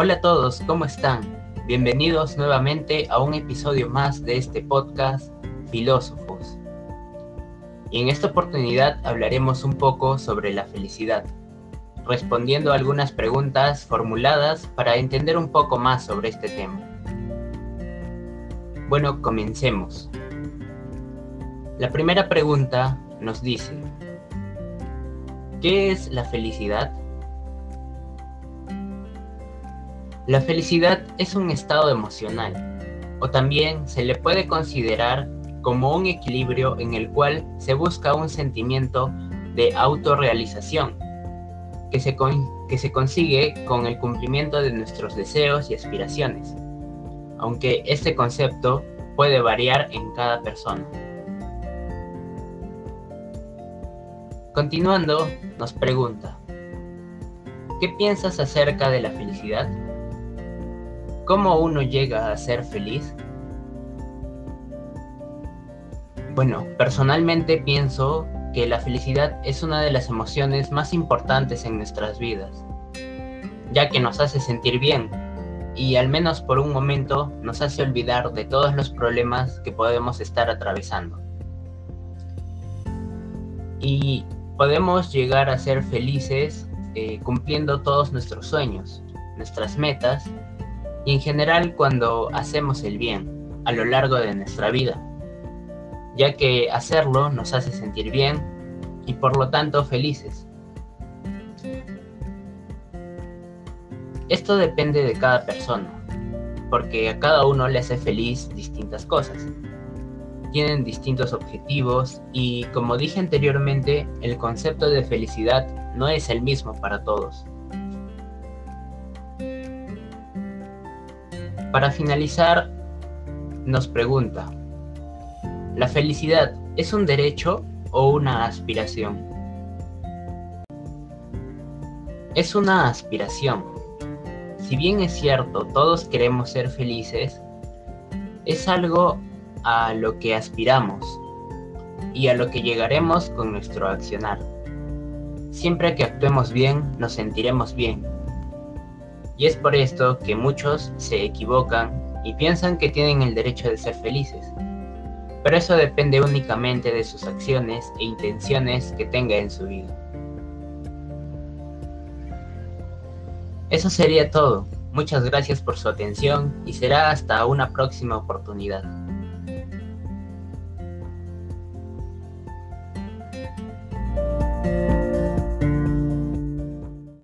Hola a todos, ¿cómo están? Bienvenidos nuevamente a un episodio más de este podcast Filósofos. Y en esta oportunidad hablaremos un poco sobre la felicidad, respondiendo a algunas preguntas formuladas para entender un poco más sobre este tema. Bueno, comencemos. La primera pregunta nos dice, ¿qué es la felicidad? La felicidad es un estado emocional, o también se le puede considerar como un equilibrio en el cual se busca un sentimiento de autorrealización, que se, que se consigue con el cumplimiento de nuestros deseos y aspiraciones, aunque este concepto puede variar en cada persona. Continuando, nos pregunta, ¿qué piensas acerca de la felicidad? ¿Cómo uno llega a ser feliz? Bueno, personalmente pienso que la felicidad es una de las emociones más importantes en nuestras vidas, ya que nos hace sentir bien y al menos por un momento nos hace olvidar de todos los problemas que podemos estar atravesando. Y podemos llegar a ser felices eh, cumpliendo todos nuestros sueños, nuestras metas y en general cuando hacemos el bien a lo largo de nuestra vida, ya que hacerlo nos hace sentir bien y por lo tanto felices. Esto depende de cada persona, porque a cada uno le hace feliz distintas cosas. Tienen distintos objetivos y, como dije anteriormente, el concepto de felicidad no es el mismo para todos. Para finalizar, nos pregunta, ¿la felicidad es un derecho o una aspiración? Es una aspiración. Si bien es cierto, todos queremos ser felices, es algo a lo que aspiramos y a lo que llegaremos con nuestro accionar. Siempre que actuemos bien, nos sentiremos bien y es por esto que muchos se equivocan y piensan que tienen el derecho de ser felices. Pero eso depende únicamente de sus acciones e intenciones que tenga en su vida. Eso sería todo. Muchas gracias por su atención y será hasta una próxima oportunidad.